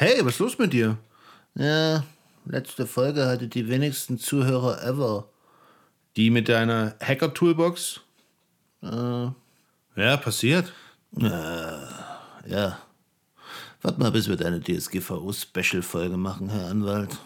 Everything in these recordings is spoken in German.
Hey, was ist los mit dir? Ja, letzte Folge hatte die wenigsten Zuhörer ever. Die mit deiner Hacker-Toolbox? Äh, Ja, passiert. ja. Warte mal, bis wir deine DSGVO-Special-Folge machen, Herr Anwalt.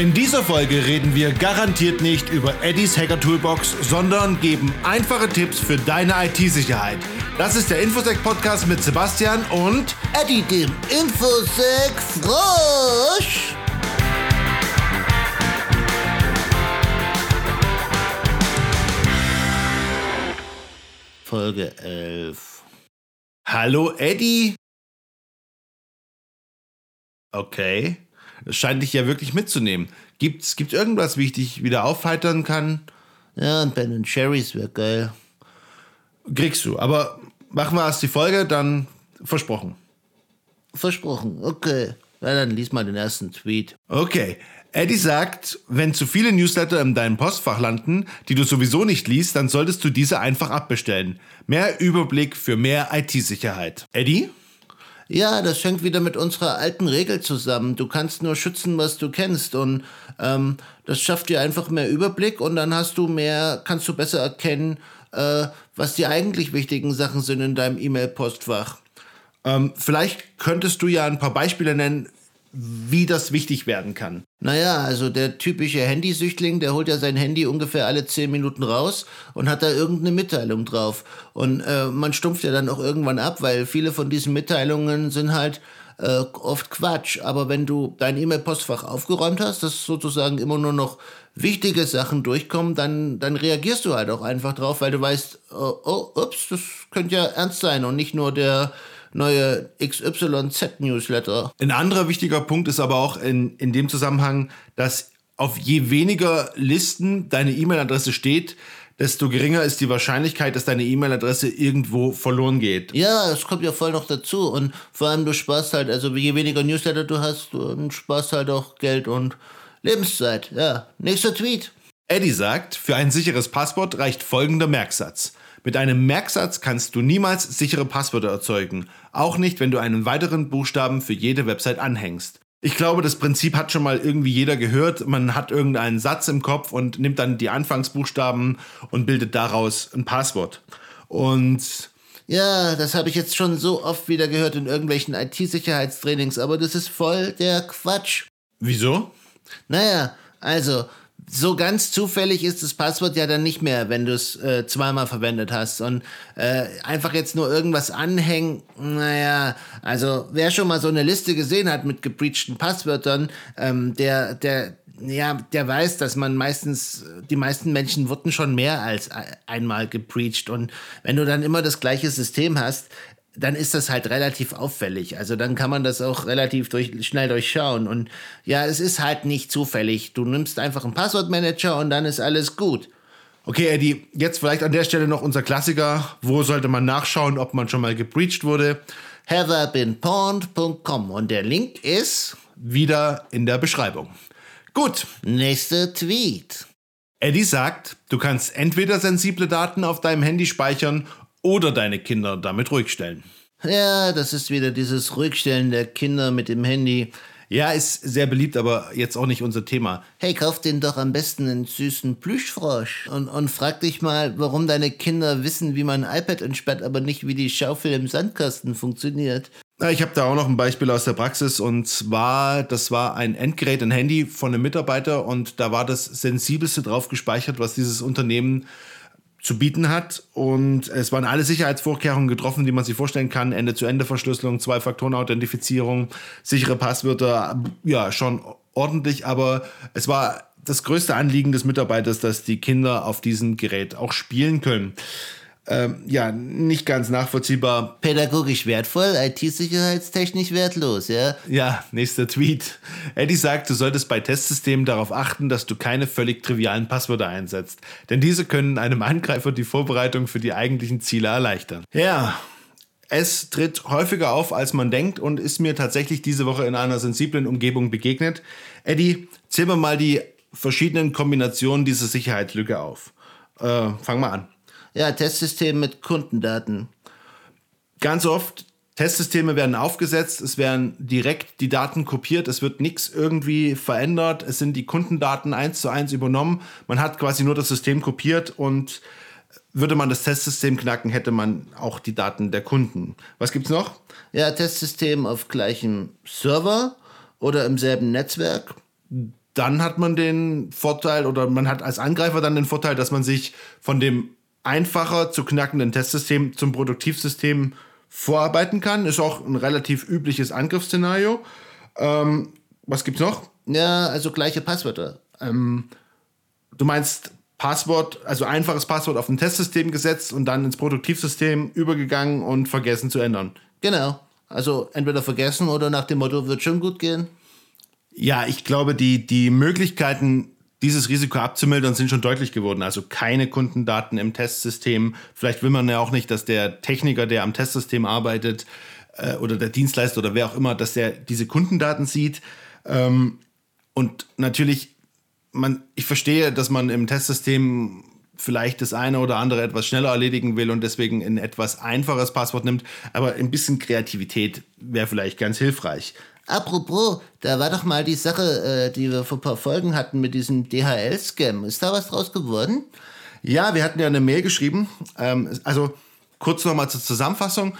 In dieser Folge reden wir garantiert nicht über Eddies Hacker Toolbox, sondern geben einfache Tipps für deine IT-Sicherheit. Das ist der Infosec Podcast mit Sebastian und Eddie, dem Infosec Frosch! Folge 11. Hallo Eddie. Okay, scheint dich ja wirklich mitzunehmen. Gibt's gibt irgendwas, wie ich dich wieder aufheitern kann? Ja, und Ben Cherries wäre geil. Kriegst du, aber machen wir erst die Folge, dann versprochen. Versprochen, okay. Ja, dann lies mal den ersten Tweet. Okay. Eddie sagt, wenn zu viele Newsletter in deinem Postfach landen, die du sowieso nicht liest, dann solltest du diese einfach abbestellen. Mehr Überblick für mehr IT-Sicherheit. Eddie? Ja, das hängt wieder mit unserer alten Regel zusammen. Du kannst nur schützen, was du kennst. Und ähm, das schafft dir einfach mehr Überblick und dann hast du mehr, kannst du besser erkennen, äh, was die eigentlich wichtigen Sachen sind in deinem E-Mail-Postfach. Ähm, vielleicht könntest du ja ein paar Beispiele nennen, wie das wichtig werden kann. Naja, also der typische Handysüchtling, der holt ja sein Handy ungefähr alle 10 Minuten raus und hat da irgendeine Mitteilung drauf. Und äh, man stumpft ja dann auch irgendwann ab, weil viele von diesen Mitteilungen sind halt äh, oft Quatsch. Aber wenn du dein E-Mail-Postfach aufgeräumt hast, dass sozusagen immer nur noch wichtige Sachen durchkommen, dann, dann reagierst du halt auch einfach drauf, weil du weißt, oh, oh ups, das könnte ja ernst sein und nicht nur der neue XYZ-Newsletter. Ein anderer wichtiger Punkt ist aber auch in, in dem Zusammenhang, dass auf je weniger Listen deine E-Mail-Adresse steht, desto geringer ist die Wahrscheinlichkeit, dass deine E-Mail-Adresse irgendwo verloren geht. Ja, das kommt ja voll noch dazu. Und vor allem, du sparst halt, also je weniger Newsletter du hast, du sparst halt auch Geld und Lebenszeit. Ja, nächster Tweet. Eddie sagt, für ein sicheres Passwort reicht folgender Merksatz. Mit einem Merksatz kannst du niemals sichere Passwörter erzeugen, auch nicht, wenn du einen weiteren Buchstaben für jede Website anhängst. Ich glaube, das Prinzip hat schon mal irgendwie jeder gehört. Man hat irgendeinen Satz im Kopf und nimmt dann die Anfangsbuchstaben und bildet daraus ein Passwort. Und Ja, das habe ich jetzt schon so oft wieder gehört in irgendwelchen IT-Sicherheitstrainings, aber das ist voll der Quatsch. wieso? Naja, also, so ganz zufällig ist das Passwort ja dann nicht mehr, wenn du es äh, zweimal verwendet hast. Und äh, einfach jetzt nur irgendwas anhängen, naja, also wer schon mal so eine Liste gesehen hat mit gebreachten Passwörtern, ähm, der, der, ja, der weiß, dass man meistens, die meisten Menschen wurden schon mehr als e- einmal gebreached. Und wenn du dann immer das gleiche System hast, dann ist das halt relativ auffällig. Also dann kann man das auch relativ durch, schnell durchschauen. Und ja, es ist halt nicht zufällig. Du nimmst einfach einen Passwortmanager und dann ist alles gut. Okay, Eddie, jetzt vielleicht an der Stelle noch unser Klassiker. Wo sollte man nachschauen, ob man schon mal gebreached wurde? haverbeenpawned.com und der Link ist Wieder in der Beschreibung. Gut, nächster Tweet. Eddie sagt, du kannst entweder sensible Daten auf deinem Handy speichern oder deine Kinder damit ruhig stellen. Ja, das ist wieder dieses Ruhigstellen der Kinder mit dem Handy. Ja, ist sehr beliebt, aber jetzt auch nicht unser Thema. Hey, kauf den doch am besten einen süßen Plüschfrosch. Und, und frag dich mal, warum deine Kinder wissen, wie man ein iPad entsperrt, aber nicht, wie die Schaufel im Sandkasten funktioniert. Ich habe da auch noch ein Beispiel aus der Praxis und zwar, das war ein Endgerät, ein Handy von einem Mitarbeiter und da war das Sensibelste drauf gespeichert, was dieses Unternehmen zu bieten hat und es waren alle Sicherheitsvorkehrungen getroffen, die man sich vorstellen kann. Ende-zu-Ende-Verschlüsselung, Zwei-Faktoren-Authentifizierung, sichere Passwörter, ja, schon ordentlich, aber es war das größte Anliegen des Mitarbeiters, dass die Kinder auf diesem Gerät auch spielen können. Ähm, ja, nicht ganz nachvollziehbar. Pädagogisch wertvoll, IT-sicherheitstechnisch wertlos, ja? Ja, nächster Tweet. Eddie sagt, du solltest bei Testsystemen darauf achten, dass du keine völlig trivialen Passwörter einsetzt. Denn diese können einem Angreifer die Vorbereitung für die eigentlichen Ziele erleichtern. Ja, es tritt häufiger auf, als man denkt und ist mir tatsächlich diese Woche in einer sensiblen Umgebung begegnet. Eddie, Zählen wir mal die verschiedenen Kombinationen dieser Sicherheitslücke auf. Äh, fangen wir an. Ja, Testsystem mit Kundendaten. Ganz oft, Testsysteme werden aufgesetzt, es werden direkt die Daten kopiert, es wird nichts irgendwie verändert, es sind die Kundendaten eins zu eins übernommen. Man hat quasi nur das System kopiert und würde man das Testsystem knacken, hätte man auch die Daten der Kunden. Was gibt's noch? Ja, Testsystem auf gleichem Server oder im selben Netzwerk. Dann hat man den Vorteil oder man hat als Angreifer dann den Vorteil, dass man sich von dem einfacher zu knackenden Testsystem zum Produktivsystem vorarbeiten kann. Ist auch ein relativ übliches Angriffsszenario. Ähm, was gibt's noch? Ja, also gleiche Passwörter. Ähm, du meinst Passwort, also einfaches Passwort auf ein Testsystem gesetzt und dann ins Produktivsystem übergegangen und vergessen zu ändern. Genau. Also entweder vergessen oder nach dem Motto, wird schon gut gehen. Ja, ich glaube, die, die Möglichkeiten, dieses Risiko abzumildern, sind schon deutlich geworden. Also keine Kundendaten im Testsystem. Vielleicht will man ja auch nicht, dass der Techniker, der am Testsystem arbeitet, äh, oder der Dienstleister oder wer auch immer, dass der diese Kundendaten sieht. Ähm, und natürlich, man, ich verstehe, dass man im Testsystem vielleicht das eine oder andere etwas schneller erledigen will und deswegen ein etwas einfaches Passwort nimmt. Aber ein bisschen Kreativität wäre vielleicht ganz hilfreich. Apropos, da war doch mal die Sache, äh, die wir vor ein paar Folgen hatten mit diesem DHL-Scam. Ist da was draus geworden? Ja, wir hatten ja eine Mail geschrieben. Ähm, also kurz nochmal zur Zusammenfassung.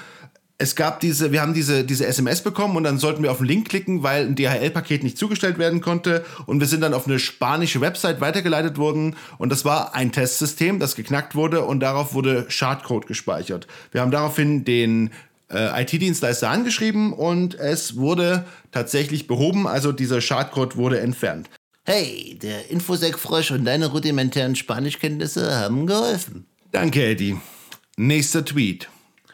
Es gab diese, wir haben diese, diese SMS bekommen und dann sollten wir auf den Link klicken, weil ein DHL-Paket nicht zugestellt werden konnte. Und wir sind dann auf eine spanische Website weitergeleitet worden. Und das war ein Testsystem, das geknackt wurde und darauf wurde Schadcode gespeichert. Wir haben daraufhin den äh, IT-Dienstleister angeschrieben und es wurde tatsächlich behoben, also dieser Schadcode wurde entfernt. Hey, der Infosec-Frosch und deine rudimentären Spanischkenntnisse haben geholfen. Danke, Eddie. Nächster Tweet.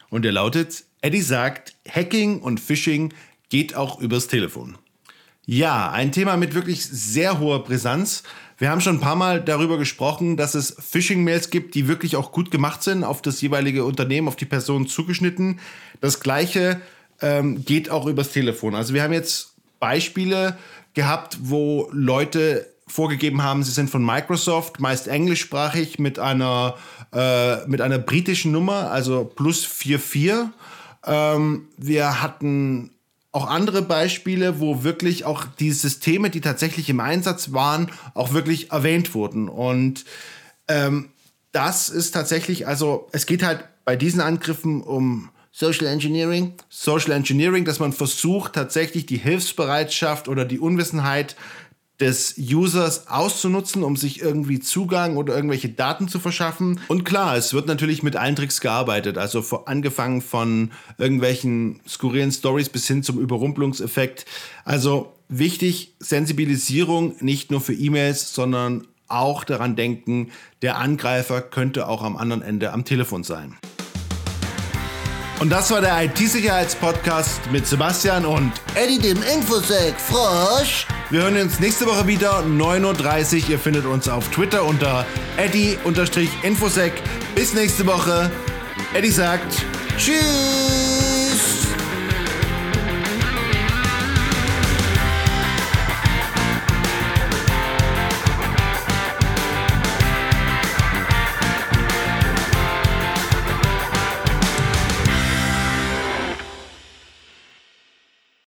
Und der lautet, Eddie sagt, Hacking und Phishing geht auch übers Telefon. Ja, ein Thema mit wirklich sehr hoher Brisanz. Wir haben schon ein paar Mal darüber gesprochen, dass es Phishing-Mails gibt, die wirklich auch gut gemacht sind, auf das jeweilige Unternehmen, auf die Person zugeschnitten. Das gleiche ähm, geht auch übers Telefon. Also wir haben jetzt Beispiele gehabt, wo Leute vorgegeben haben, sie sind von Microsoft, meist englischsprachig mit einer, äh, mit einer britischen Nummer, also plus 44. Ähm, wir hatten auch andere Beispiele, wo wirklich auch die Systeme, die tatsächlich im Einsatz waren, auch wirklich erwähnt wurden. Und ähm, das ist tatsächlich, also es geht halt bei diesen Angriffen um Social Engineering. Social Engineering, dass man versucht, tatsächlich die Hilfsbereitschaft oder die Unwissenheit des Users auszunutzen, um sich irgendwie Zugang oder irgendwelche Daten zu verschaffen. Und klar, es wird natürlich mit allen Tricks gearbeitet, also angefangen von irgendwelchen skurrilen Stories bis hin zum Überrumpelungseffekt. Also wichtig, Sensibilisierung nicht nur für E-Mails, sondern auch daran denken, der Angreifer könnte auch am anderen Ende am Telefon sein. Und das war der IT-Sicherheitspodcast mit Sebastian und Eddie dem Infosec Frosch. Wir hören uns nächste Woche wieder, 9.30 Uhr. Ihr findet uns auf Twitter unter Eddie-Infosec. Bis nächste Woche. Eddie sagt Tschüss.